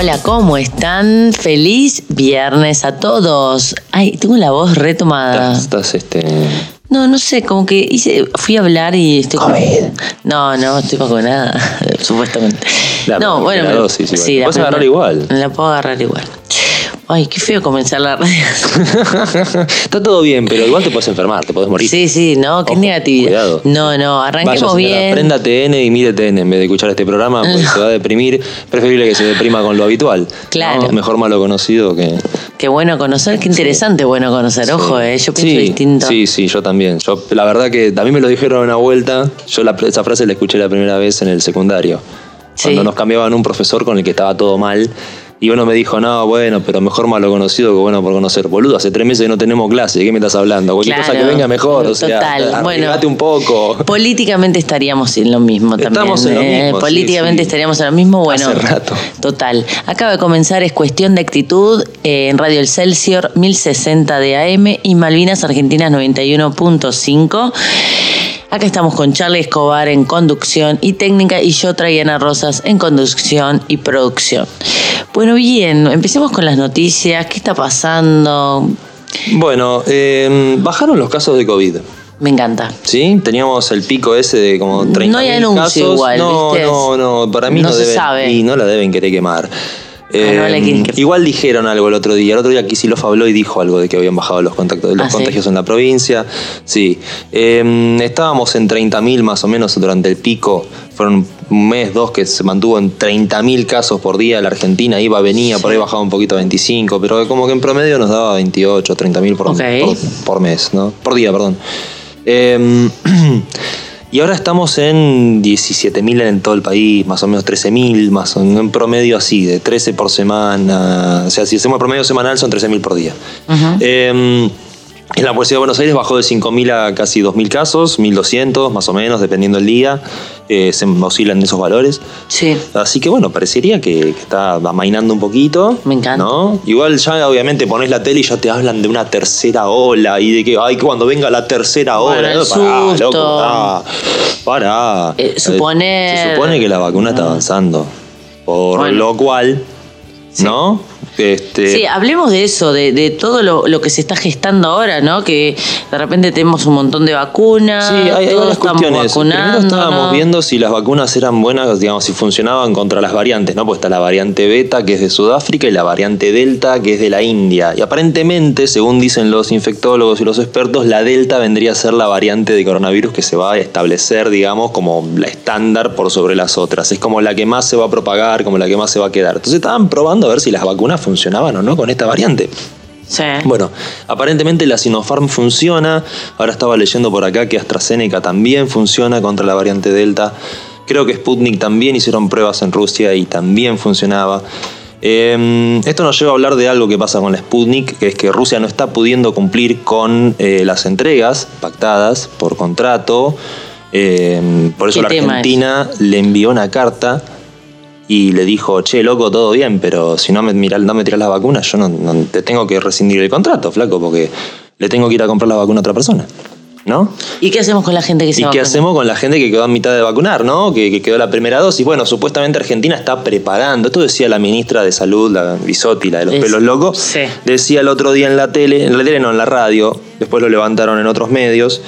Hola, ¿cómo están? Feliz viernes a todos. Ay, tengo la voz retomada. Estás, estás, este. No, no sé, como que hice, fui a hablar y estoy con- No, no, estoy vacunada, supuestamente. La no, bueno, pero- dosis igual. sí, la Puedes agarrar igual. La puedo agarrar igual. Ay, qué feo comenzar la radio. Está todo bien, pero igual te puedes enfermar, te puedes morir. Sí, sí, no, qué Ojo, negatividad. cuidado. No, no, arranquemos Vaya, señora, bien. Prenda TN y mire TN en vez de escuchar este programa, porque se va a deprimir. Preferible que se deprima con lo habitual. Claro. ¿no? Mejor malo conocido que. Qué bueno conocer, qué interesante bueno conocer. Ojo, eh, yo pienso sí, distinto. Sí, sí, yo también. Yo, la verdad que mí me lo dijeron una vuelta. Yo la- esa frase la escuché la primera vez en el secundario. Sí. Cuando nos cambiaban un profesor con el que estaba todo mal. Y uno me dijo, no, bueno, pero mejor malo conocido que bueno por conocer. Boludo, hace tres meses que no tenemos clase. ¿De qué me estás hablando? Cualquier cosa que venga mejor. O sea, total. Bueno. un poco. Políticamente estaríamos en lo mismo también. Estamos en lo eh, mismo, sí, Políticamente sí. estaríamos en lo mismo. Bueno, Hace rato. Total. Acaba de comenzar Es Cuestión de Actitud eh, en Radio El Celsior 1060 de AM y Malvinas Argentinas 91.5. Acá estamos con Charlie Escobar en conducción y técnica y yo, Traiana Rosas, en conducción y producción. Bueno, bien, empecemos con las noticias. ¿Qué está pasando? Bueno, eh, bajaron los casos de COVID. Me encanta. ¿Sí? Teníamos el pico ese de como 30 No hay anuncio casos. igual, no, ¿viste? no, no, para mí No no, se deben, sabe. Y no la deben querer quemar. Eh, Ah, no la quieren quemar. igual dijeron algo el otro día. El otro día Kicillof habló y dijo algo de que habían bajado los contactos, los Ah, ¿sí? contagios en la provincia. Sí. Eh, estábamos en 30.000 más o menos durante el pico. Fueron un mes, dos que se mantuvo en 30.000 casos por día. La Argentina iba, venía, por ahí bajaba un poquito a 25, pero como que en promedio nos daba 28, 30.000 por, Ok. por, por mes, ¿no? Por día, perdón. Eh, y ahora estamos en 17.000 en todo el país, más o menos 13.000, más o menos en promedio así, de 13 por semana. O sea, si hacemos promedio semanal son 13.000 por día. Eh, en la Policía de Buenos Aires bajó de 5.000 a casi 2.000 casos, 1.200 más o menos, dependiendo del día. Eh, se oscilan esos valores. Sí. Así que bueno, parecería que, que está amainando un poquito. Me encanta. ¿no? Igual ya obviamente pones la tele y ya te hablan de una tercera ola y de que, ay, cuando venga la tercera ola. ¿no? Pará, loco, pará, pará. Eh, suponer- Se supone que la vacuna está avanzando. Por Bueno. lo cual, ¿no? Este, Sí, hablemos de eso, de, de todo lo, lo que se está gestando ahora, ¿no? Que de repente tenemos un montón de vacunas, Sí, hay, varias cuestiones. Primero estábamos viendo si las vacunas eran buenas, digamos, si funcionaban contra las variantes, ¿no? Pues está la variante beta, que es de Sudáfrica, y la variante delta, que es de la India. Y aparentemente, según dicen los infectólogos y los expertos, la delta vendría a ser la variante de coronavirus que se va a establecer, digamos, como la estándar por sobre las otras. Es como la que más se va a propagar, como la que más se va a quedar. Entonces estaban probando a ver si las vacunas funcionaban o no con esta variante. Sí. Bueno, aparentemente la Sinopharm funciona. Ahora estaba leyendo por acá que AstraZeneca también funciona contra la variante Delta. Creo que Sputnik también hicieron pruebas en Rusia y también funcionaba. Eh, esto nos lleva a hablar de algo que pasa con la Sputnik, que es que Rusia no está pudiendo cumplir con eh, las entregas pactadas por contrato. Eh, por eso ¿Qué la es? Argentina le envió una carta y le dijo, che, loco, todo bien, pero si no me, mirá- no me tirás las vacunas, yo no, no- te tengo que rescindir el contrato, flaco, porque le tengo que ir a comprar la vacuna a otra persona. ¿No? ¿Y qué hacemos con la gente que se ¿Y qué hacemos con la gente que quedó a mitad de vacunar, ¿no? Que, que quedó la primera dosis. Bueno, supuestamente Argentina está preparando. Esto decía la ministra de Salud, la Bisotti, la de los Es- pelos locos. sí. Decía el otro día en la tele, en la tele no, en la radio, después lo levantaron en otros medios,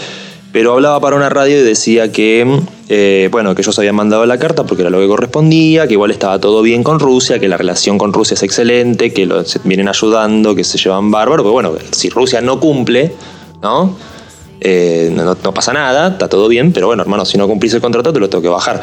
pero hablaba para una radio y decía que, eh, bueno, que ellos habían mandado la carta porque era lo que correspondía, que igual estaba todo bien con Rusia, que la relación con Rusia es excelente, que vienen ayudando, que se llevan bárbaro, pero bueno, si Rusia no cumple, ¿no? Eh, no, no pasa nada, está todo bien, pero bueno, hermano, si no cumplís el contrato te lo tengo que bajar.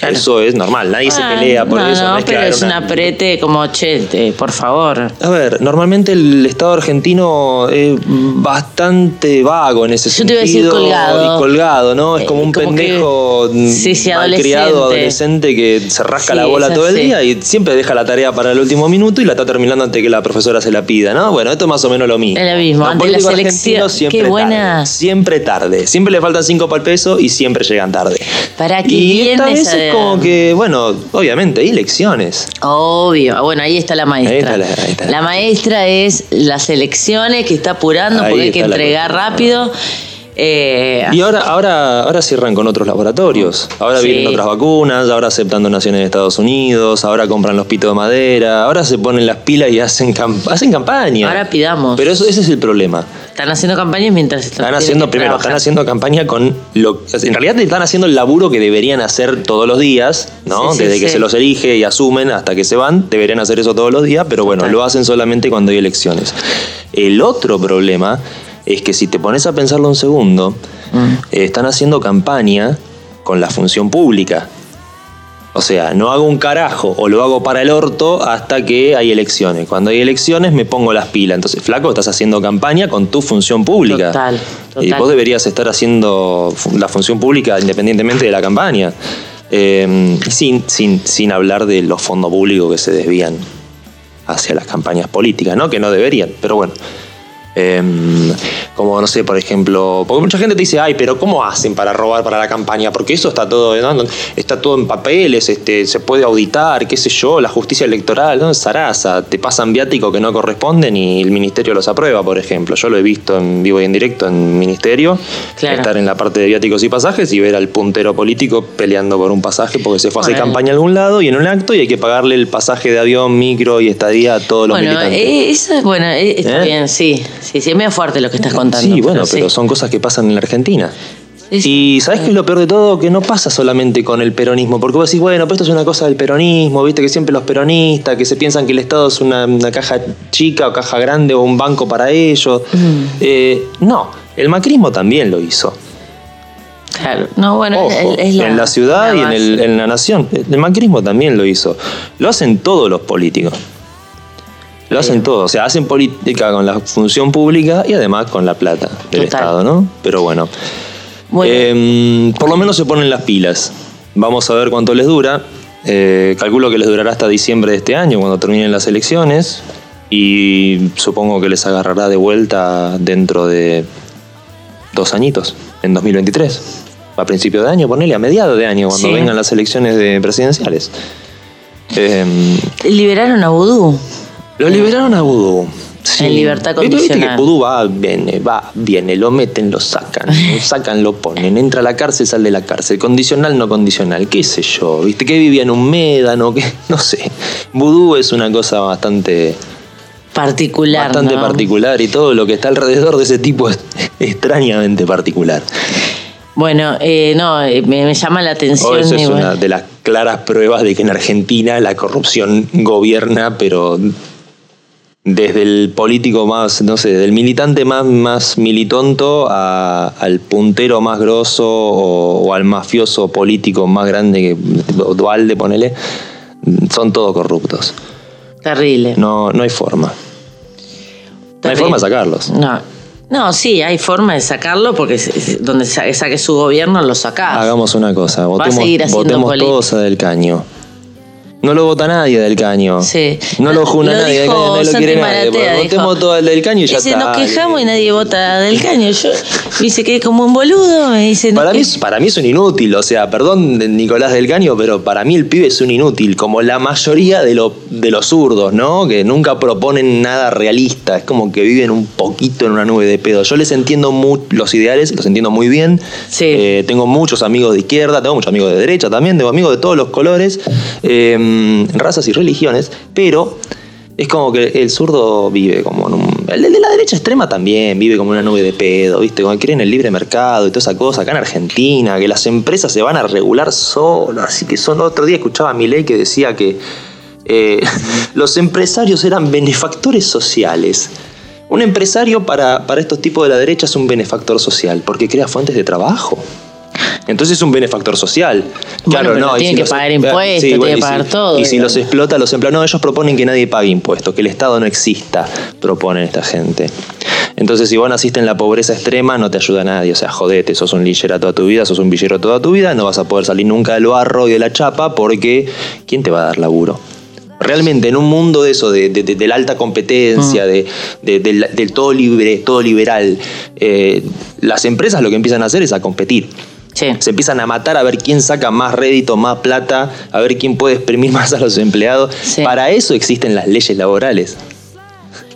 Eso es normal, nadie se Ah, pelea por no, eso. No, es que pero es un aprete como, che, te- por favor. A ver, normalmente el Estado argentino es bastante vago en ese Yo te sentido. iba a decir colgado. Y colgado, ¿no? Es Eh, como un como que- pendejo Sí, sí, malcriado adolescente. adolescente que se rasca Sí, la bola todo el día y siempre deja la tarea para el último minuto y la está terminando antes que la profesora se la pida, ¿no? Bueno, esto es más o menos lo mismo. Es lo mismo, ante la selección- siempre qué buena- tarde, siempre tarde. Siempre le faltan cinco para el peso y siempre llegan tarde. Para que y esta vez es como que, bueno, obviamente hay elecciones. Obvio. Ah, Bueno, ahí está la maestra. Ahí está la- ahí está. La maestra es las elecciones que está apurando Ahí porque hay que entregar rápido. Eh, Y ahora, ahora, ahora cierran con otros laboratorios. Ahora Sí. vienen otras vacunas, ahora aceptan donaciones de Estados Unidos, ahora compran los pitos de madera, ahora se ponen las pilas y hacen, cam- hacen campaña. Ahora pidamos. Pero eso, ese es el problema. están haciendo campañas mientras están, Están haciendo, primero, trabajar. están haciendo campaña con lo. En realidad están haciendo el laburo que deberían hacer todos los días, ¿no? Sí, sí, Desde que se los elige y asumen hasta que se van, deberían hacer eso todos los días, pero bueno, Total. lo hacen solamente cuando hay elecciones. El otro problema es que si te pones a pensarlo un segundo, Mm. eh, están haciendo campaña con la función pública. O sea, no hago un carajo o lo hago para el orto hasta que hay elecciones. Cuando hay elecciones me pongo las pilas. Entonces, flaco, estás haciendo campaña con tu función pública. Total, Y vos deberías estar haciendo la función pública independientemente de la campaña. Eh, sin, sin, sin hablar de los fondos públicos que se desvían hacia las campañas políticas, ¿no? Que no deberían, pero bueno. Eh, como, no sé, por ejemplo, porque mucha gente te dice, ay, pero ¿cómo hacen para robar para la campaña? Porque eso está todo, ¿no? está todo en papeles, este, se puede auditar, qué sé yo, la justicia electoral, ¿no? Zaraza, te pasan viáticos que no corresponden y el ministerio los aprueba, por ejemplo. Yo lo he visto en vivo y en directo en ministerio, Claro. estar en la parte de viáticos y pasajes y ver al puntero político peleando por un pasaje porque se fue a hacer Bueno. campaña a algún lado y en un acto y hay que pagarle el pasaje de avión, micro y estadía a todos los Bueno, militantes. eh, eso es bueno, eh, está ¿Eh? bien, sí. Sí, sí, es medio fuerte lo que estás contando. Sí, bueno, pero sí. son cosas que pasan en la Argentina. Sí. Y ¿sabes qué es lo peor de todo? Que no pasa solamente con el peronismo, porque vos decís, bueno, pero esto es una cosa del peronismo, viste que siempre los peronistas, que se piensan que el Estado es una, una caja chica o caja grande o un banco para ellos. Mm. Eh, no, el macrismo también lo hizo. Claro. No, bueno, Ojo, es, es la, en la ciudad y en, base. el- en la nación. El macrismo también lo hizo. Lo hacen todos los políticos. Lo hacen todos. O sea, hacen política con la función pública y además con la plata del Total. Estado, ¿no? Pero bueno. Bueno, Eh, por lo menos se ponen las pilas. Vamos a ver cuánto les dura. Eh, calculo que les durará hasta diciembre de este año, cuando terminen las elecciones. Y supongo que les agarrará de vuelta dentro de dos añitos, en 2023. A principio de año, ponele a mediados de año, cuando Sí. vengan las elecciones de presidenciales. Eh, liberaron a Vudú. Lo liberaron a Vudú. En libertad Viste- Viste que condicional. Vudú va, viene, va, viene, lo meten, lo sacan, lo sacan, lo ponen, entra a la cárcel, sale de la cárcel, condicional, no condicional, qué sé yo, viste que vivía en un médano, que no sé. Vudú es una cosa bastante, Particular. bastante ¿no? particular y todo lo que está alrededor de ese tipo es extrañamente particular. Bueno, eh, no, eh, me, me llama la atención. Oh, eso es bueno. una de las claras pruebas de que en Argentina la corrupción gobierna, pero desde el político más, no sé, del militante más, más militonto a- al puntero más grosso o, o al mafioso político más grande que Dualde, ponele, son todos corruptos. Terrible. No, no hay forma. No hay forma de sacarlos. No. No, sí, hay forma de sacarlo porque donde sa- saque su gobierno lo sacás. Hagamos una cosa, votemos, votemos todos a Del Caño. No lo vota nadie del caño. Sí. No lo juna Lo nadie del dijo caño, nadie lo quiere nadie. Votemos todo al del caño y ya Dice, está. nos quejamos y nadie vota del caño. Yo me dice que como un boludo, me dice, Para mí, es- para mí es un inútil, o sea, perdón Nicolás del Caño, pero para mí el pibe es un inútil, como la mayoría de, lo- de los zurdos, ¿no? Que nunca proponen nada realista, es como que viven un poquito en una nube de pedo. Yo les entiendo los ideales, los entiendo muy bien. Sí. Eh, tengo muchos amigos de izquierda, tengo muchos amigos de derecha también, tengo amigos de todos los colores, eh, razas y religiones, pero Es como que el zurdo vive como en un. El de la derecha extrema también vive como una nube de pedo, ¿viste? Como quieren el libre mercado y toda esa cosa. Acá en Argentina, que las empresas se van a regular solas. Así que son. Otro día escuchaba a Milei que decía que eh, los empresarios eran benefactores sociales. Un empresario para, para estos tipos de la derecha es un benefactor social porque crea fuentes de trabajo. Entonces es un benefactor social. Bueno, pero tiene que los- pagar claro, impuestos, sí, tiene bueno, que y pagar si- todo. Y si los explota, los empleados. No, ellos proponen que nadie pague impuestos, que el Estado no exista, proponen esta gente. Entonces, si vos naciste en la pobreza extrema, no te ayuda nadie. O sea, jodete, sos un lillera toda tu vida, sos un villero toda tu vida, no vas a poder salir nunca del barro y de la chapa porque ¿quién te va a dar laburo? Realmente en un mundo de eso, de, de- de- de la alta competencia, Mm. de, de- del, del todo libre, todo liberal, eh, las empresas lo que empiezan a hacer es a competir. Sí. Se empiezan a matar a ver quién saca más rédito, más plata, a ver quién puede exprimir más a los empleados. Sí. Para eso existen las leyes laborales.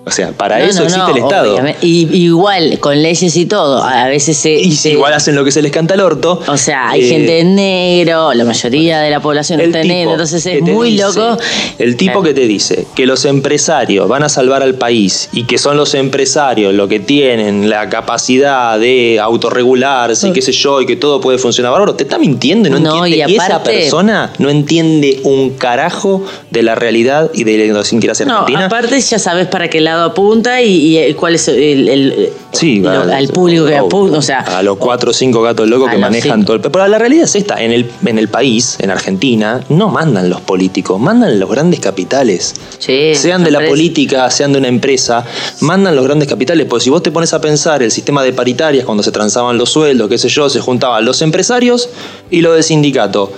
O sea, para No, eso no, existe no, el Estado. Y, igual, con leyes y todo, a veces se... Y se- igual hacen lo que se les canta al orto. O sea, hay Eh, gente en negro, la mayoría de la población está en negro, entonces es muy dice- loco. El tipo Claro. que te dice que los empresarios van a salvar al país y que son los empresarios los que tienen la capacidad de autorregularse y qué sé yo, y que todo puede funcionar bárbaro, te está mintiendo no, No, entiende. y esa aparte- persona no entiende un carajo de la realidad y de la idiosincrasia No, argentina. aparte ya sabes para qué lado apunta y, y el- cuál es el, el- Sí, lo- va, al público que apunta, o sea, a los cuatro o cinco gatos locos que manejan cinco. todo el Pero la realidad es esta, en el, en el país, en Argentina, no mandan los políticos, mandan los grandes capitales. Sí, sean de la política, sean de una empresa, mandan los grandes capitales. Porque si vos te pones a pensar el sistema de paritarias, cuando se transaban los sueldos, qué sé yo, se juntaban los empresarios y los de sindicato.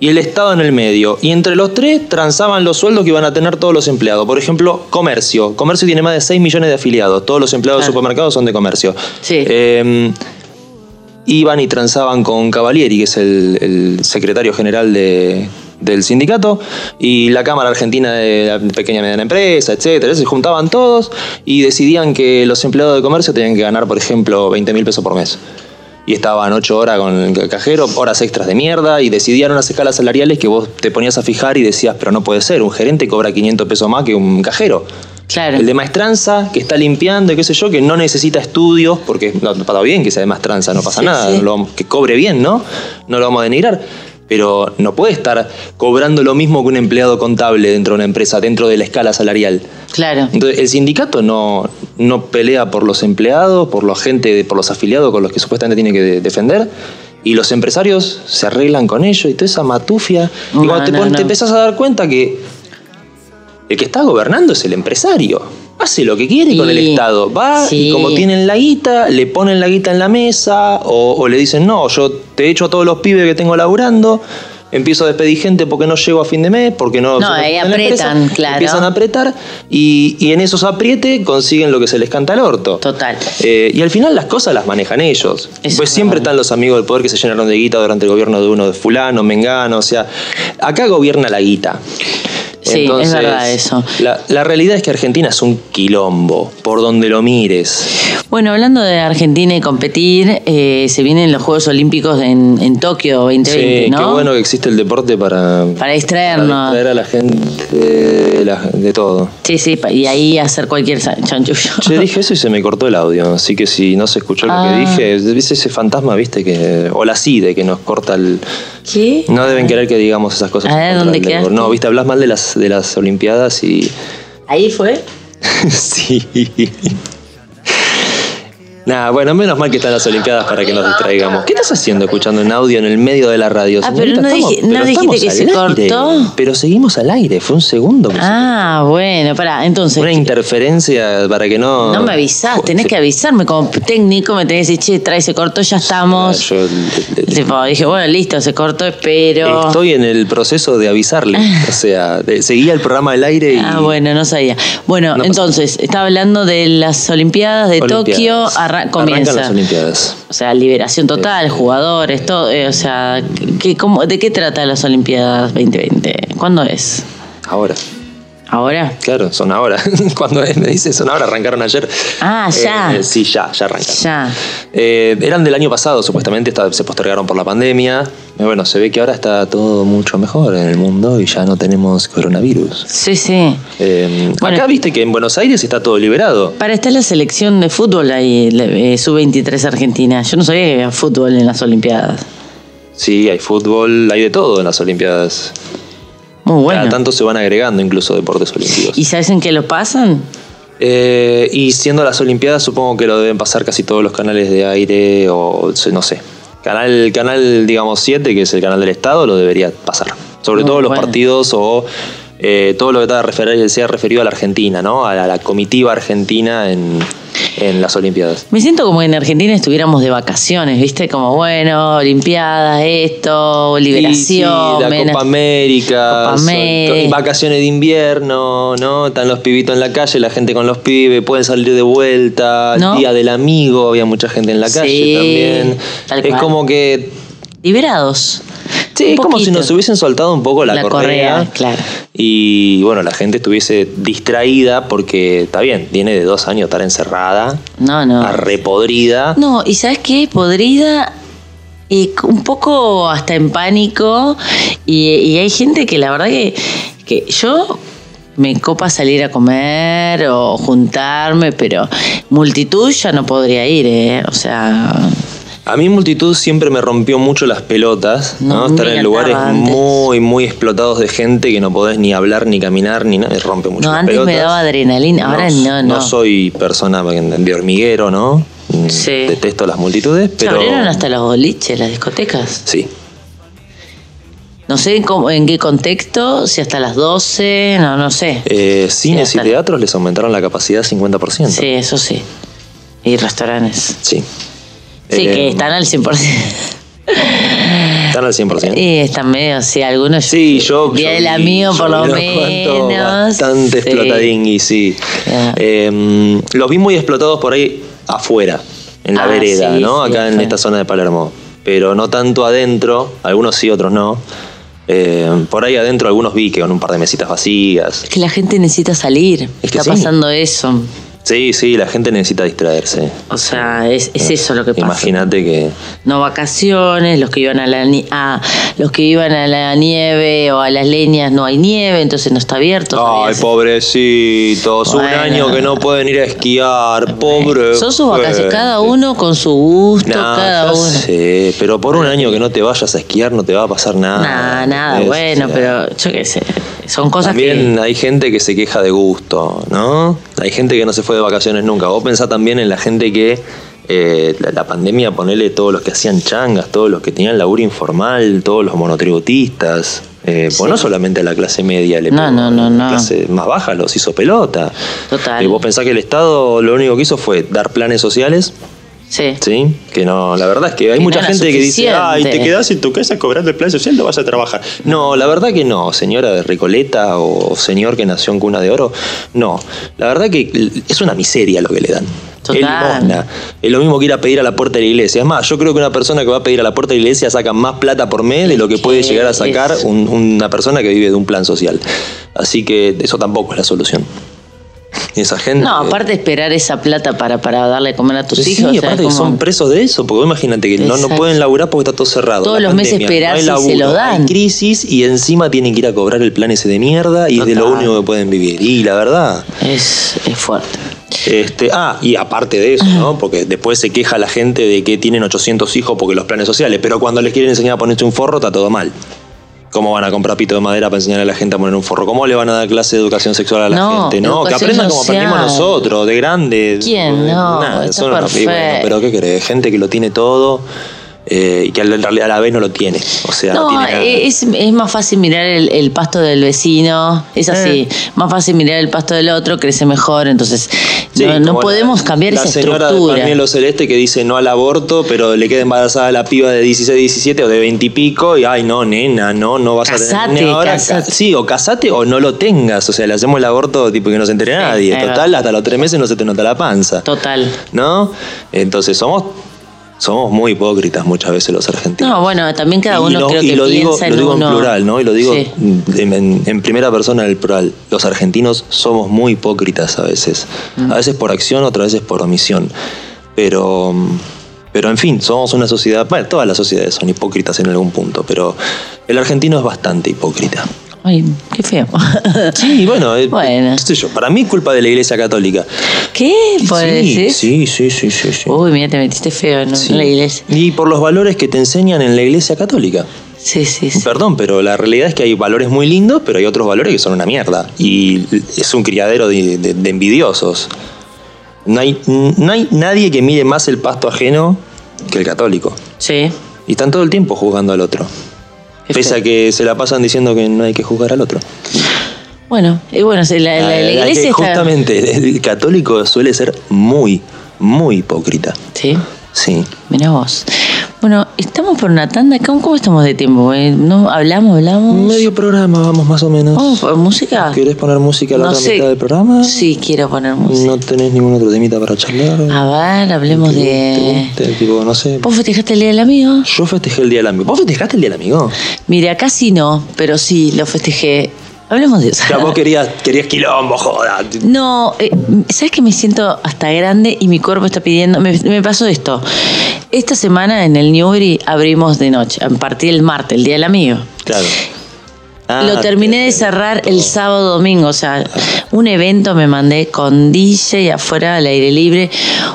Y el Estado en el medio. Y entre los tres transaban los sueldos que iban a tener todos los empleados. Por ejemplo, comercio. Comercio tiene más de 6 millones de afiliados. Todos los empleados de supermercados son de comercio. Sí. Eh, iban y transaban con Cavalieri, que es el, el secretario general de- del sindicato, y la Cámara Argentina de la Pequeña y Mediana Empresa, etcétera. Se juntaban todos y decidían que los empleados de comercio tenían que ganar, por ejemplo, 20 mil pesos por mes. Y estaban 8 horas con el cajero, horas extras de mierda, y decidían unas escalas salariales que vos te ponías a fijar y decías, pero no puede ser, un gerente cobra 500 pesos más que un cajero. claro. El de maestranza, que está limpiando y qué sé yo, que no necesita estudios, porque no, está bien que sea de maestranza, no pasa Sí, nada, sí. lo que cobre bien, ¿no? No lo vamos a denigrar. Pero no puede estar cobrando lo mismo que un empleado contable dentro de una empresa, dentro de la escala salarial. claro. Entonces, el sindicato no, no pelea por los empleados, por los gente, por los afiliados con los que supuestamente tiene que de- defender. Y los empresarios se arreglan con ellos y toda esa matufia. y cuando te, no, pon- no. te empezás a dar cuenta que el que está gobernando es el empresario. Hace lo que quiere con el Estado. Va sí. y como tienen la guita, le ponen la guita en la mesa o, o le dicen, no, yo te echo a todos los pibes que tengo laburando. Empiezo a despedir gente porque no llego a fin de mes, porque no... No, ahí empresa. apretan, claro. Empiezan a apretar y, y en esos apriete consiguen lo que se les canta al orto. Total. Eh, y al final las cosas las manejan ellos. Eso pues es siempre están los amigos del poder que se llenaron de guita durante el gobierno de uno de fulano, mengano, o sea, acá gobierna la guita. Sí, es verdad eso. La, la realidad es que Argentina es un quilombo, por donde lo mires. Bueno, hablando de Argentina y competir, eh, se vienen los Juegos Olímpicos en, en Tokio 2020, sí, ¿no? qué bueno que existe el deporte para, Para distraernos. para distraer a la gente de, la- de todo. Sí, sí, y ahí hacer cualquier chanchullo. Che, dije eso y se me cortó el audio, así que si no se escuchó lo Ah. que dije, es ese fantasma, viste, que o la CIDE que nos corta el... ¿Qué? No deben querer que digamos esas cosas. A ver, en contra ¿dónde quedaste? No, viste, hablas mal de las, de las Olimpiadas y... ¿Ahí fue? sí. Nada, bueno, menos mal que están las Olimpiadas para que nos distraigamos. ¿Qué estás haciendo escuchando un audio en el medio de la radio? Ah, pero no Estamos- dije- no pero dijiste que al se aire. cortó. Pero seguimos al aire, fue un segundo. Ah, bueno, pará, entonces... Una interferencia para que no. No me avisás, tenés que avisarme como técnico, me tenés que decir, che, trae, se cortó, ya estamos. Yo le- le- Tipo, dije, bueno, listo, se cortó, espero. estoy en el proceso de avisarle. O sea, de- seguía el programa del aire y. Ah, bueno, no sabía. Bueno, No entonces, estaba hablando de las Olimpiadas de Tokio, Olimpiadas. arra- Arrancan comienza. las Olimpiadas. O sea, liberación total, jugadores, todo. eh, o sea, ¿qué, cómo, ¿de qué trata las Olimpiadas 2020? ¿Cuándo es? Ahora. ¿Ahora? Claro, son ahora. Cuando me dice son ahora, arrancaron ayer. Ah, ya. Eh, sí, ya, ya arrancaron. Ya. Eh, eran del año pasado, supuestamente, esta- se postergaron por la pandemia. Bueno, se ve que ahora está todo mucho mejor en el mundo y ya no tenemos coronavirus. Sí, sí. Eh, Bueno. acá viste que en Buenos Aires está todo liberado. Para estar la selección de fútbol ahí, eh, sub-23 Argentina. Yo no sabía que había fútbol en las Olimpiadas. Sí, hay fútbol, hay de todo en las Olimpiadas. Muy bueno. Cada tanto se van agregando incluso deportes olímpicos. ¿Y sabes en qué lo pasan? Eh, y siendo las Olimpiadas, supongo que lo deben pasar casi todos los canales de aire o no sé. Canal, canal digamos 7, que es el canal del Estado, lo debería pasar. Sobre todo los bueno. partidos o eh, todo lo que estaba referi- sea referido a la Argentina, ¿no? A la, a la comitiva argentina en, en las Olimpiadas. Me siento como que en Argentina estuviéramos de vacaciones, ¿viste? Como, bueno, Olimpiadas, esto, Y sí, liberación. la Copa América, Copa son- América. vacaciones de invierno, ¿no? Están los pibitos en la calle, la gente con los pibes, pueden salir de vuelta, ¿No? Día del Amigo, había mucha gente en la calle Sí, también. Es como que Liberados. Sí, es como si nos hubiesen soltado un poco la, La correa, correa, claro. Y bueno, la gente estuviese distraída porque está bien, tiene de dos años estar encerrada, No, no. arrepodrida. No, y ¿sabes qué? Podrida y un poco hasta en pánico. Y, y hay gente que la verdad que, que yo me copa salir a comer o juntarme, pero multitud ya no podría ir, ¿eh? O sea, A mí multitud siempre me rompió mucho las pelotas, ¿no? No, Estar en lugares antes. muy, muy explotados de gente que no podés ni hablar, ni caminar, ni nada, me rompe mucho no, las antes me daba adrenalina, ahora no, no. No soy persona de hormiguero, ¿no? Sí. Detesto las multitudes, Se pero... abrieron hasta los boliches, las discotecas. Sí. No sé en, cómo- en qué contexto, si hasta las 12, no, no sé. Eh, cines Sí, y teatros les aumentaron la capacidad 50%. Sí, eso sí. Y restaurantes. Sí. Sí, Eh, que están al 100%. Están al 100%. Y están medio, sí, algunos. Sí, yo. Del vi- amigo, por lo menos. Bastante Sí. explotadingui, sí. Eh, los vi muy explotados por ahí afuera, en la Ah, vereda, sí, ¿no? sí, Acá en esta zona de Palermo. Pero no tanto adentro, algunos sí, otros no. Eh, por ahí adentro algunos vi que con un par de mesitas vacías. Es que la gente necesita salir. Es que Está pasando eso. Sí, sí, la gente necesita distraerse. O sea, es, es eso lo que pasa. Imagínate que. No vacaciones, los que iban a la ni- los que iban a la nieve o a las leñas no hay nieve, entonces no está abierto. Ay, ¿sabías? pobrecitos, un año que no pueden ir a esquiar, pobre. Son sus vacaciones, cada uno con su gusto, cada ya uno. sé, pero por un año que no te vayas a esquiar no te va a pasar nada. Nada, nada, Es, bueno, o sea, pero yo qué sé. Son cosas También que. hay gente que se queja de gusto, ¿no? Hay gente que no se fue de vacaciones nunca. Vos pensás también en la gente que eh, la, la pandemia, ponele todos los que hacían changas, todos los que tenían laburo informal, todos los monotributistas. Eh, Pues no solamente a la clase media, le No, no, no, no. clase más baja los hizo pelota. Total. Y vos pensás que el Estado lo único que hizo fue dar planes sociales, Sí. ¿sí? Que no, la verdad es que hay Que mucha no gente que dice, ay, te suficiente". quedás en tu casa cobrando el plan social, no vas a trabajar. No, la verdad que no, señora de Recoleta o señor que nació en cuna de oro, no. La verdad que es una miseria lo que le dan. Total. Es lo mismo que ir a pedir a la puerta de la iglesia. Es más, yo creo que una persona que va a pedir a la puerta de la iglesia saca más plata por mes de lo que puede llegar a sacar un- una persona que vive de un plan social. Así que eso tampoco es la solución. Esa gente. No, aparte esperar esa plata para, para darle a comer a tus Sí, hijos. o sea, aparte que son presos de eso, porque vos imagínate que no, no pueden laburar porque está todo cerrado. Todos la los meses esperar no hay si se laburo, lo dan. Hay crisis y encima tienen que ir a cobrar el plan ese de mierda y es de lo único que pueden vivir. Y la verdad, es, es fuerte. este, ah, y aparte de eso, ¿no? Porque después se queja la gente de que tienen 800 hijos porque los planes sociales, pero cuando les quieren enseñar a ponerse un forro está todo mal. ¿Cómo van a comprar pito de madera para enseñar a la gente a poner un forro? ¿Cómo le van a dar clase de educación sexual a la No, gente? No, que aprendan como aprendimos nosotros, de grandes. ¿Quién? No, Nada, son unos- y bueno, perfecto. pero ¿qué querés? Gente que lo tiene todo eh, y que en realidad a la vez no lo tiene. O sea, no, No, tiene nada. es, es más fácil mirar el, el pasto del vecino, es así. Más fácil mirar el pasto del otro, crece mejor. Entonces, Sí, no, no podemos la- cambiar la esa señora estructura. del pañuelo celeste que dice no al aborto, pero le queda embarazada a la piba de 16, 17 o de 20 y pico y ay no, nena, no, no vas a Casate, tener ni ahora. casate. Sí, o casate o no lo tengas. O sea, le hacemos el aborto tipo que no se entere Sí, nadie. Total, verdad. hasta los tres meses no se te nota la panza. Total. ¿No? Entonces somos, somos muy hipócritas muchas veces los argentinos. No, bueno, también cada Y uno lo- creo y que lo digo, piensa lo en digo uno. en plural, ¿no? Y lo digo Sí. en, en- en primera persona del plural. Los argentinos somos muy hipócritas a veces. Mm. A veces por acción, otras veces por omisión. Pero, Pero en fin, somos una sociedad, bueno, todas las sociedades son hipócritas en algún punto, pero el argentino es bastante hipócrita. Ay, qué feo. Sí, bueno, eh, Bueno. qué sé yo, para mí culpa de la iglesia católica. ¿Qué? ¿Puedo sí, decir? sí, sí, sí, sí, sí. Uy, mira, te metiste feo en Sí. la iglesia. Y por los valores que te enseñan en la iglesia católica. Sí, sí, sí. Perdón, pero la realidad es que hay valores muy lindos, pero hay otros valores que son una mierda. Y es un criadero de, de- de envidiosos. No hay, no hay nadie que mire más el pasto ajeno que el católico. Sí. Y están todo el tiempo juzgando al otro. Pese a que se la pasan diciendo que no hay que juzgar al otro. Bueno, y bueno, la, la- iglesia está... Justamente, el católico suele ser muy, muy hipócrita. Sí, Sí. mira vos. Bueno, estamos por una tanda. ¿Cómo, cómo estamos de tiempo? eh? ¿No hablamos, hablamos? Medio programa, vamos más o menos. ¿Vamos por música? ¿Querés poner música a la No otra sé. mitad del programa? Sí, quiero poner música. ¿No tenés ningún otro temita para charlar? A ver, hablemos ¿Te de... guste? Tipo, no sé. ¿Vos festejaste el Día del Amigo? Yo festejé el Día del Amigo. ¿Vos festejaste el Día del Amigo? Mira, casi no, pero sí, lo festejé. Hablemos de eso. Vos querías, querías quilombo, joda. No, eh, ¿sabes que me siento hasta grande y mi cuerpo está pidiendo? Me, me pasó esto. Esta semana en el Newbery abrimos de noche, a partir del martes, el Día del Amigo. Claro. Ah, Lo terminé de cerrar el sábado domingo, o sea, un evento me mandé con DJ afuera al aire libre,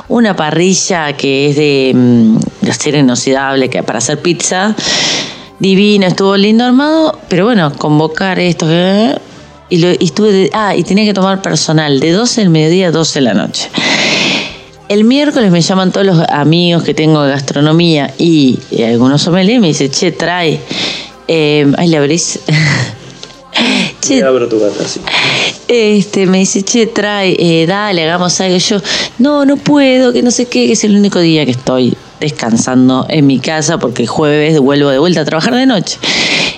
una parrilla que es de, mm, de acero inoxidable que para hacer pizza, divino, estuvo lindo armado, pero bueno, convocar esto eh, y, lo, y estuve de- ah, y tenía que tomar personal de 12 del mediodía a 12 de la noche. El miércoles me llaman todos los amigos que tengo de gastronomía y, y algunos sommeliers y me dicen, che, trae. Eh, ay, le abrís. che, abro tu gata, sí. este, me dice, che, trae, eh, dale, hagamos algo. Yo, no, no puedo, que no sé qué, que es el único día que estoy descansando en mi casa porque el jueves vuelvo de vuelta a trabajar de noche.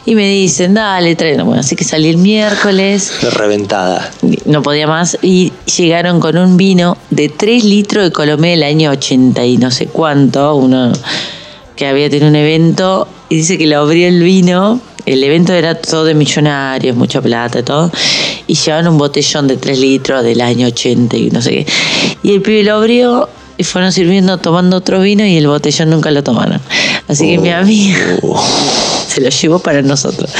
Y me dicen, dale, trae. Bueno, así que salí el miércoles Reventada. no podía más, y llegaron con un vino de 3 litros de Colomé del año 80 y no sé cuánto, uno que había tenido un evento, y dice que lo abrió el vino, el evento era todo de millonarios, mucha plata y todo, y llevaban un botellón de 3 litros del año 80 y no sé qué, y el pibe lo abrió y fueron sirviendo, tomando otro vino y el botellón nunca lo tomaron. Así que mi amiga se lo llevó para nosotros.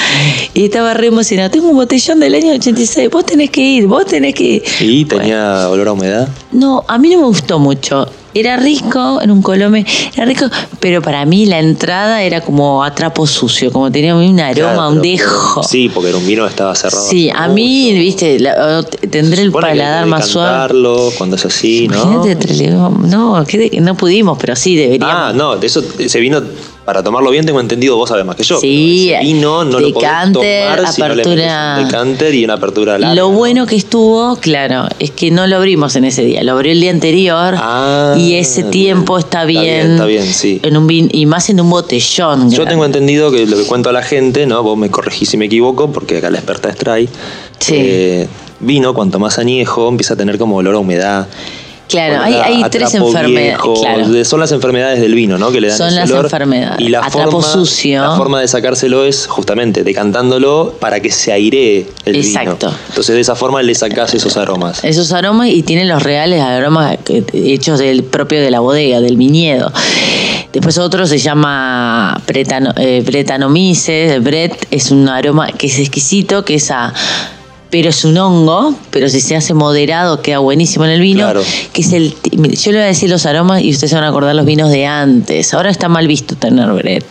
Y estaba re emocionado. Tengo un botellón del año 86. Vos tenés que ir, vos tenés que ir. Y tenía olor a humedad. No, a mí no me gustó mucho. Era rico, en un colome, era rico, pero para mí la entrada era como a trapo sucio, como tenía un aroma, Claro, un dejo. Sí, porque era un vino que estaba cerrado. Sí, a mí, viste, la- tendré el paladar más suave. cuando es así, ¿no? Imagínate, no, no pudimos, pero sí deberíamos. Ah, no, de eso, ese vino, para tomarlo bien, tengo entendido, vos sabés más que yo. Sí, vino no lo decanter, tomar si no le metes apertura. un decanter y una apertura larga. Lo ¿no? bueno que estuvo, claro, es que no lo abrimos en ese día, lo abrió el día anterior Ah, y ese tiempo está está bien, bien, está bien, sí. en un vin- y más en un botellón. Yo grande. tengo entendido que lo que cuento a la gente, ¿no? Vos me corregís si me equivoco, porque acá la experta es Tray. Sí. eh, vino, cuanto más añejo, empieza a tener como olor a humedad. Claro, hay, tres enfermedades. Claro. Son las enfermedades del vino, ¿no? Que le dan Son las olor. enfermedades. Y la forma, sucio. La forma de sacárselo es justamente decantándolo para que se airee el Exacto. vino. Entonces de esa forma le sacás esos aromas. Esos aromas y tienen los reales aromas hechos del propio de la bodega, del viñedo. Después otro se llama pretano, eh. Bret es un aroma que es exquisito, que es a pero es un hongo, pero si se hace moderado queda buenísimo en el vino, Claro. que es el yo le voy a decir los aromas y ustedes se van a acordar los vinos de antes. Ahora está mal visto tener Bret.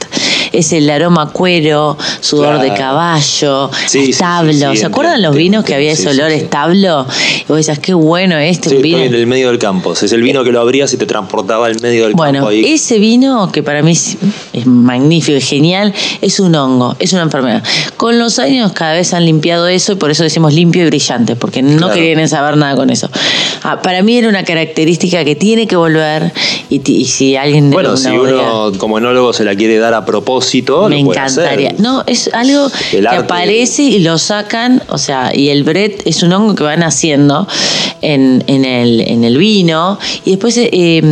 Es el aroma a cuero, sudor de caballo, Sí, sí, sí, establo. sí, ¿Se acuerdan los vinos que había ese olor establo? Y vos decías, qué bueno este vino. en el medio del campo. Es el vino que lo abrías y te transportaba al medio del Bueno, campo. ahí. ese vino, que para mí es, es magnífico y genial, es un hongo, es una enfermedad. Con los años cada vez han limpiado eso y por eso decimos limpio y brillante, porque no Claro. querían saber nada con eso. Ah, para mí era una característica que tiene que volver y, y si alguien... Bueno, si uno como enólogo se la quiere dar a propósito, me lo puede encantaría. hacer. No, es algo El que arte. aparece y lo sacan, o sea, y el bret es un hongo que van haciendo en, en el, en el vino. Y después eh,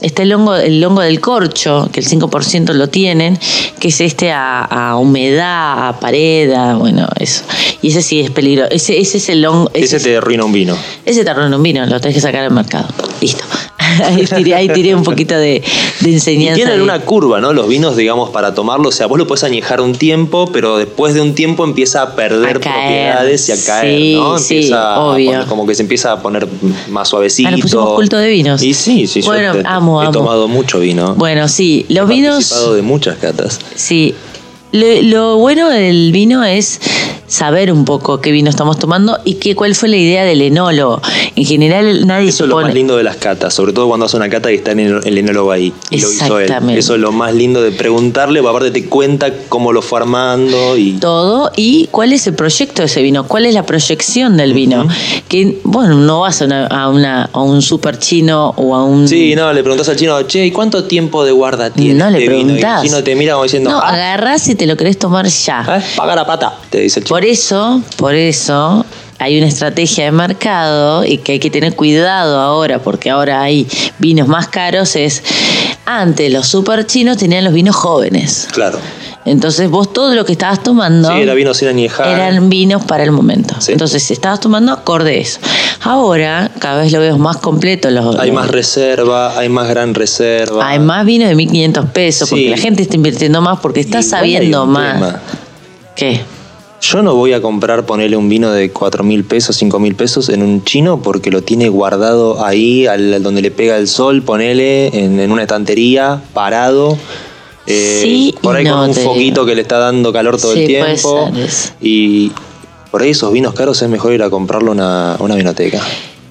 está el hongo, el hongo del corcho, que el 5% lo tienen, que es este a, a humedad, a pared, a- bueno, eso. Y ese sí es peligroso. Ese, ese es el hongo. Ese te arruina un vino. Ese te arruina un vino, lo tenés que sacar al mercado. Listo. ahí, tiré, ahí tiré un poquito de, de Y enseñanza. tienen ahí. una curva, ¿no? Los vinos, digamos, para tomarlo. O sea, vos lo puedes añejar un tiempo, pero después de un tiempo empieza a perder A propiedades y a caer, Sí, ¿no? sí, Empieza a obvio. poner- como que se empieza a poner más suavecito. Ah, nos pusimos culto de vinos. Y sí, sí, Bueno, yo te- amo, he amo. tomado mucho vino. Bueno, sí, los he vinos. participado de muchas catas. Sí. Lo bueno del vino es saber un poco qué vino estamos tomando y qué, cuál fue la idea del enólogo. En general nadie Eso es lo más lindo de las catas, sobre todo cuando hace una cata y está en el, el enólogo ahí. Y lo hizo él. Eso es lo más lindo de preguntarle, aparte te cuenta cómo lo fue armando y. todo y cuál es el proyecto de ese vino, cuál es la proyección del vino. Que, bueno, no vas a, una- a, una, a un super chino o a un. Sí, no, le preguntás al chino, che, ¿y cuánto tiempo de guarda tiene? No le este vino? Y preguntás. el chino te mira como diciendo, No, ah, agarrás y te lo querés tomar ya. ¿eh? paga la pata, te dice el chino. Por eso, por eso hay una estrategia de mercado y que hay que tener cuidado ahora, porque ahora hay vinos más caros, es antes los super chinos tenían los vinos jóvenes. Claro. Entonces vos todo lo que estabas tomando Sí, era vino sin añejar. eran vinos para el momento. Sí. Entonces estabas tomando acorde a eso. Ahora cada vez lo veo más completo. Los, Hay más reserva, hay más gran reserva. hay más vinos de 1500 pesos Sí. porque la gente está invirtiendo más porque está sabiendo más. tema. ¿Qué? Yo no voy a comprar, ponerle un vino de 4 mil pesos, 5 mil pesos en un chino porque lo tiene guardado ahí, al, donde le pega el sol, ponele en, en una estantería, parado. eh, Sí por ahí no, con un foquito que le está dando calor todo Sí, el puede tiempo. ser. Y por ahí esos vinos caros es mejor ir a comprarlo a una, una vinoteca.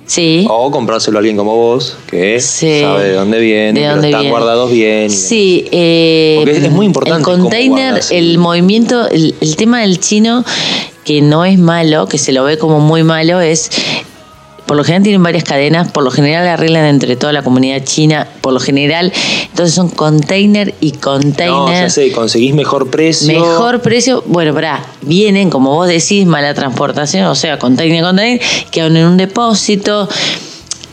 Sí. O comprárselo a alguien como vos, que Sí. sabe de dónde viene, ¿De pero dónde están viene? guardados bien. Sí, eh, Porque es- es muy importante El container, guardas el el- movimiento, el, el tema del chino, que no es malo, que se lo ve como muy malo, es. Por lo general tienen varias cadenas, por lo general arreglan entre toda la comunidad china, por lo general, entonces son container y container. No, ya sé, conseguís mejor precio. Mejor precio, bueno, pará, vienen, como vos decís, mala transportación, o sea, container, container, quedan en un depósito,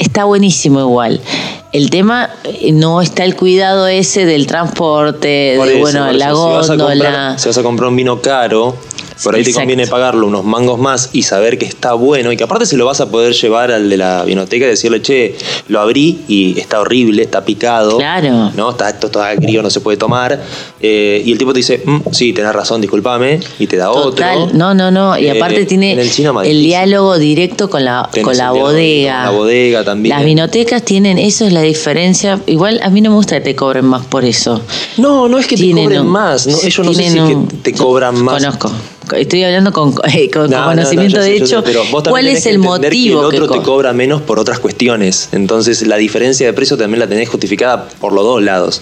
está buenísimo igual. El tema eh, no está el cuidado ese del transporte, Por de eso, bueno, la eso, si vas a góndola. comprar- Si vas a comprar un vino caro, por ahí te Exacto. conviene pagarlo unos mangos más y saber que está bueno y que aparte se lo vas a poder llevar al de la vinoteca y decirle, che, lo abrí y está horrible, está picado. Claro. ¿no? Está, esto está agrio, no se puede tomar. Eh, y el tipo te dice, "Mm, sí, tenés razón, discúlpame, y te da Total, otro. no, no, no. Y Eh, aparte tiene en el chino diálogo directo con la, Tenés con la bodega. con la bodega también. Las vinotecas tienen, eso es la diferencia. Igual a mí no me gusta que te cobren más por eso. No, no es que te cobren más, ¿no? ellos no sé si un- que te cobran más. Conozco. Estoy hablando con, eh, con- con No, no, conocimiento no, yo sé, de sé, hecho. pero vos también ¿Cuál es el motivo Que el otro que te co- cobra menos por otras cuestiones. Entonces la diferencia de precio también la tenés justificada por los dos lados.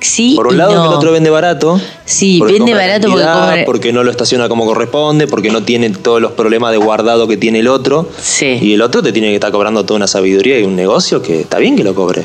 Sí, Por un lado no. que el otro vende barato. Sí, vende barato porque compra- porque no lo estaciona como corresponde, porque no tiene todos los problemas de guardado que tiene el otro. Sí. Y el otro te tiene que estar cobrando toda una sabiduría y un negocio que está bien que lo cobre.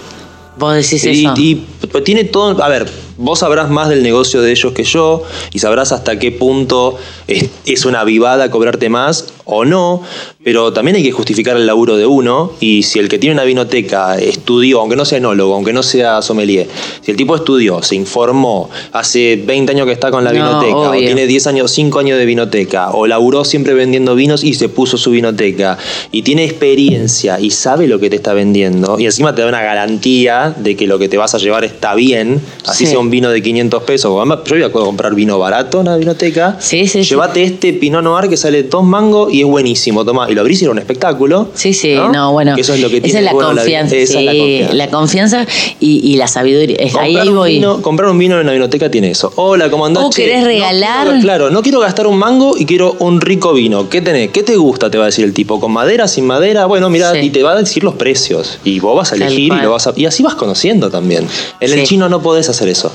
Vos decís Y, eso. y tiene todo. A ver, vos sabrás más del negocio de ellos que yo y sabrás hasta qué punto es, es una vivada cobrarte más o no, pero también hay que justificar el laburo de uno y si el que tiene una vinoteca estudió, aunque no sea enólogo, aunque no sea sommelier, si el tipo estudió, se informó, hace 20 años que está con la No, vinoteca, o tiene 10 años, 5 años de vinoteca, o laburó siempre vendiendo vinos y se puso su vinoteca, y tiene experiencia y sabe lo que te está vendiendo, y encima te da una garantía de que lo que te vas a llevar está bien, así Sí. sea un vino de 500 pesos. Yo voy a comprar vino barato en la vinoteca, Sí, sí, llévate este Pinot Noir que sale dos mangos y es buenísimo, toma, y lo abrís y era un espectáculo. Sí, sí, no, bueno. Que eso es lo que esa tiene es la bueno confianza. esa es la sí, confianza. la confianza y, y la sabiduría. Ahí, Comprar ahí un voy. vino- comprar un vino en la vinoteca tiene eso. Hola, ¿cómo andás? O Che, querés no regalar. quiero- claro, no quiero gastar un mango y quiero un rico vino. ¿Qué tenés? ¿Qué te gusta? Te va a decir el tipo. ¿Con madera, sin madera? Bueno, mira, Sí. y te va a decir los precios. Y vos vas a elegir y, lo vas a, y así vas conociendo también. En el chino no podés hacer eso.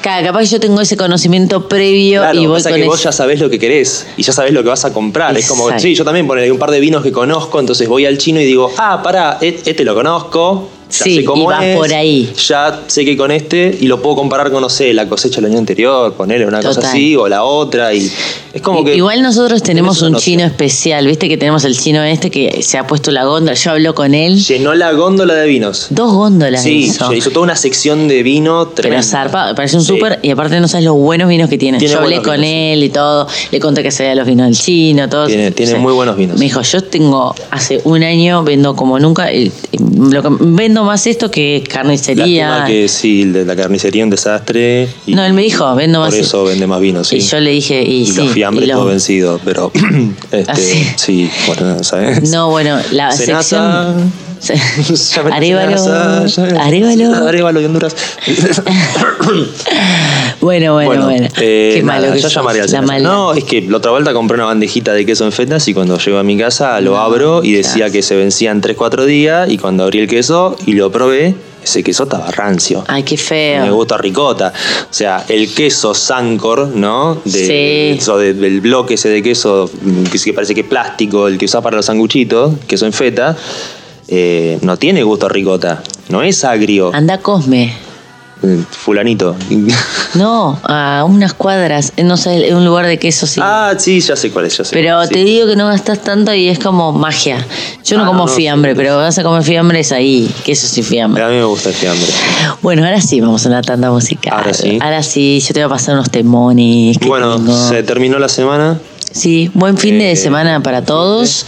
Ca- Capaz que yo tengo ese conocimiento previo Claro, y voy pasa con que eso. vos ya sabés lo que querés y ya sabés lo que vas a comprar. Es como, sí, yo también ponele un par de vinos que conozco, entonces voy al chino y digo, ah, pará, e- este lo conozco. Ya Sí, sé cómo y vas es, por ahí. Ya sé que con este y lo puedo comparar con, no sé, la cosecha del año anterior, ponerle una cosa así o la otra. Y es como que. Igual nosotros tenemos un chino especial, viste que tenemos el chino este que se ha puesto la góndola, yo hablo con él, Llenó la góndola de vinos. dos góndolas Sí, hizo. hizo toda una sección de vino Pero tremenda. zarpa, parece un Sí. súper y aparte no sabes los buenos vinos que tiene. Tiene Yo hablé con vinos, él y todo, le conté que se veía los vinos del chino, todo. Tiene- tiene muy buenos vinos. Me dijo, yo tengo hace un año, vendo como nunca, vendo más esto que carnicería. Lástima que sí, de la carnicería un desastre. y No, él me dijo, vendo más. Por eso vende más vino, sí. Y yo le dije, y, Y sí. los fiambres y lo- todo vencido, pero este, Ah, sí. sí, bueno, ¿sabes? No, bueno, la Senasa. sección. Arévalo y Honduras. Bueno, bueno, bueno. eh, Qué malo nada, que ya llamaré al. No, es que la otra vuelta compré una bandejita de queso en fetas y cuando llego a mi casa lo abro y decía que se vencían 3-4 días y cuando abrí el queso y lo probé, ese queso estaba rancio. Ay, qué Me feo. gusta ricota. O sea, el queso Sancor, ¿no? De, Sí. eso de- del bloque ese de queso mm, que, parece que es plástico, el que usa para los sanguchitos, queso en feta, eh, no tiene gusto a ricota. No es agrio. Anda Cosme. Eh, Fulanito. No, a unas cuadras, no sé, en un lugar de queso sí. ah, sí, ya sé cuál es, ya sé. Pero te sí. digo que no gastas tanto y es como magia. Yo no Ah, como no, fiambre, pero vas a comer fiambre es ahí, queso sin fiambre. A mí me gusta el fiambre. Bueno, ahora sí, vamos a una tanda musical. Ahora sí. Ahora sí, yo te voy a pasar unos temones. Bueno, tengo. se terminó la semana. Sí, buen fin Eh, de semana para todos.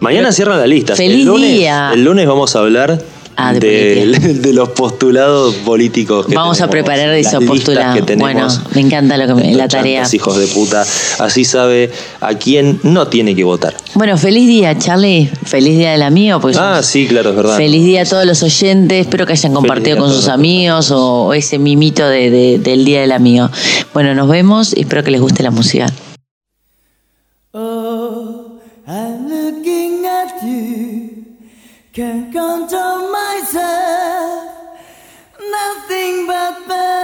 Mañana cierran la lista. Feliz el lunes, día. El lunes vamos a hablar Ah, de de, de los postulados políticos que Vamos a preparar las eso, listas postulado. que tenemos. Bueno, me encanta lo que me- la tarea. hijos de puta. Así sabe a quién no tiene que votar. Bueno, feliz día, Charlie. Feliz día del amigo. Ah, sí, claro, es verdad. Feliz día a todos los oyentes. Espero que hayan compartido con sus amigos o, o ese mimito de- de- del Día del Amigo. Bueno, nos vemos y espero que les guste la música. Can't control myself. Nothing but pain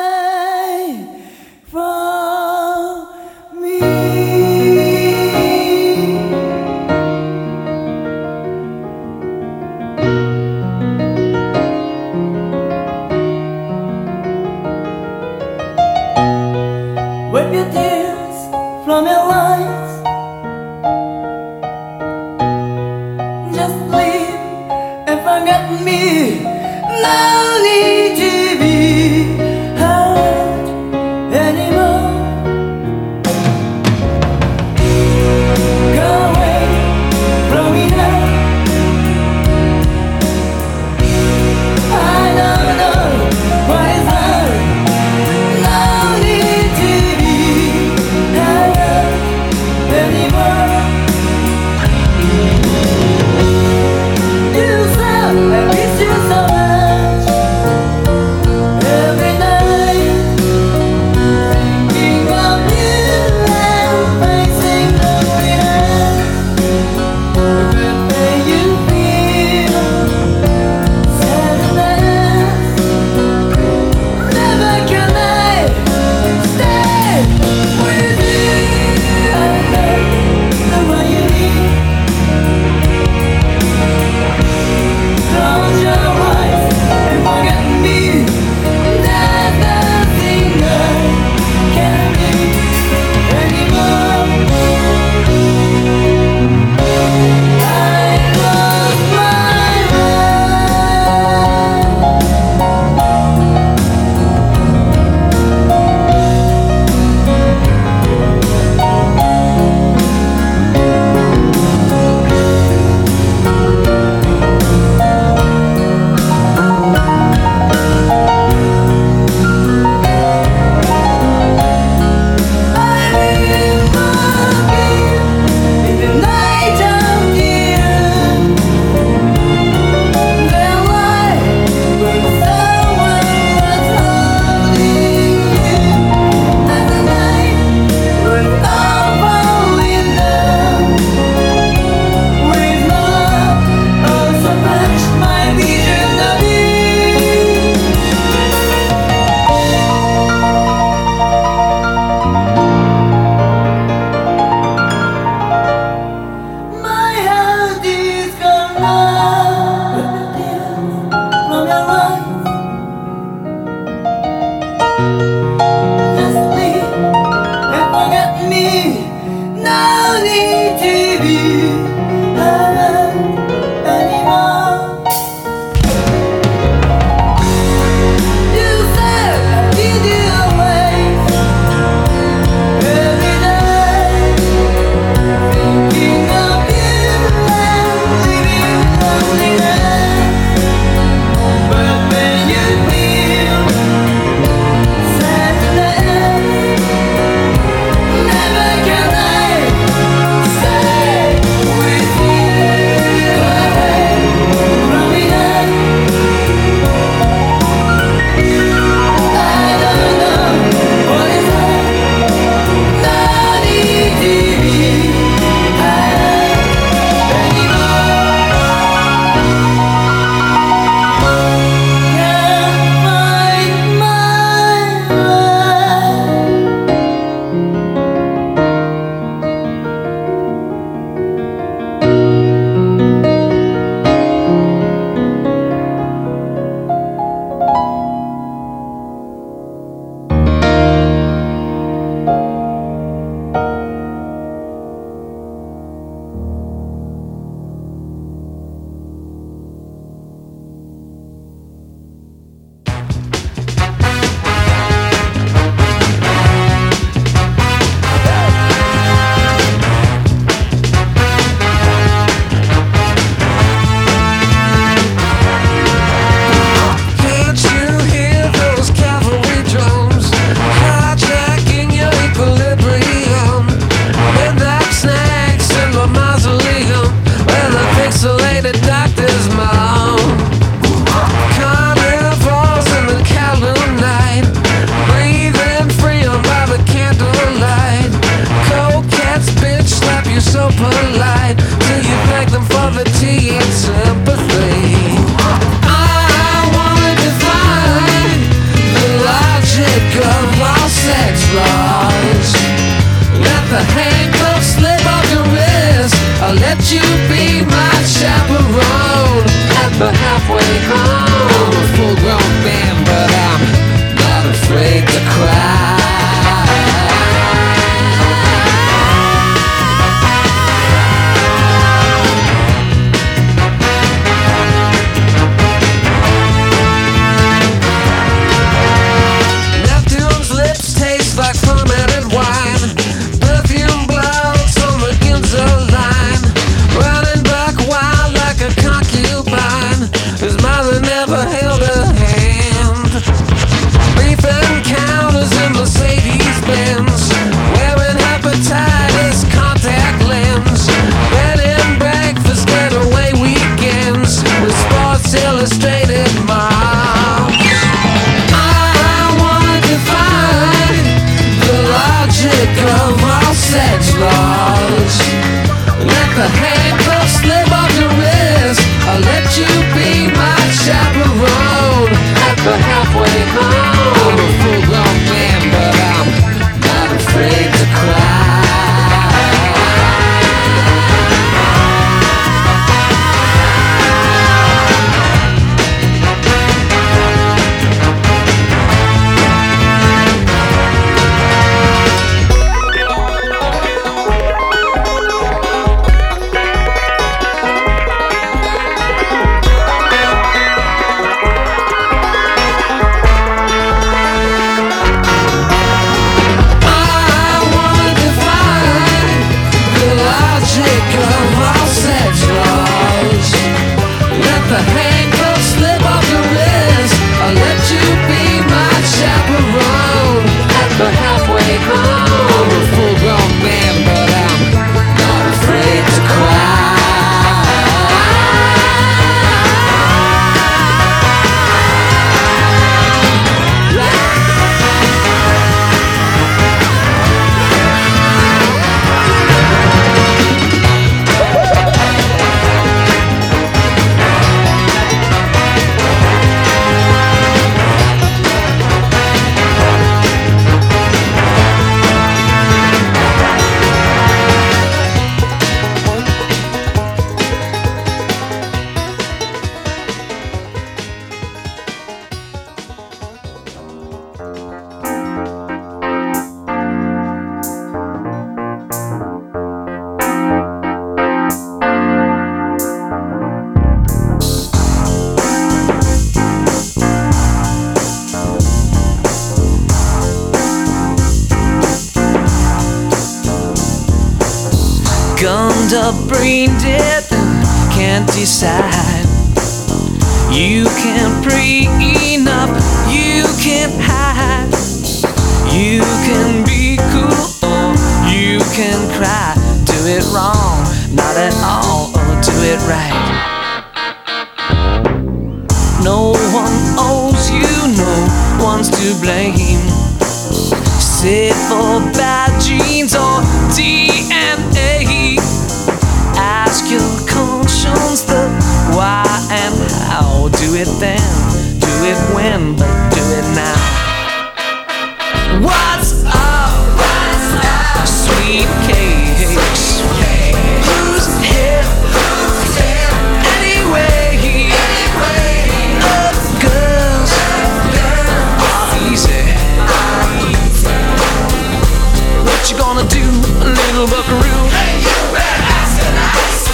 what you gonna do, little buckaroo? Hey, you better ask an ass.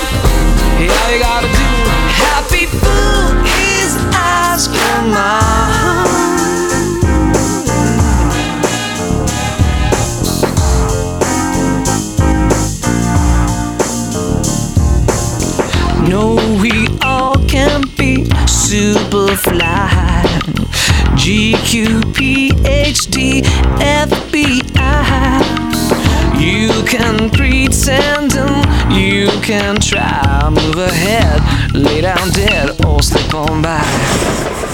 Yeah, you gotta do. Happy fool is asking mine. No, we all can be super fly. GQ can pretend and you can try. Move ahead, lay down dead, or slip on by.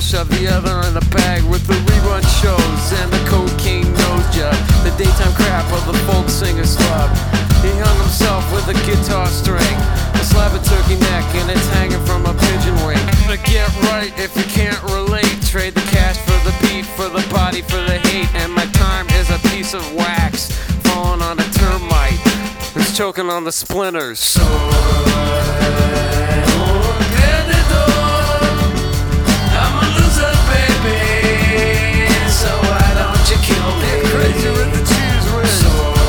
I'll shove the other in the bag with the rerun shows and the cocaine nose job. The daytime crap of the folk singer's club. He hung himself with a guitar string, a slab of turkey neck, and it's hanging from a pigeon wing. But get right if you can't relate, trade the cash for the beat, for the body, for the hate, and my time is a piece of wax falling on a termite. It's choking on the splinters. Get crazier in the cheese whiz.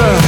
another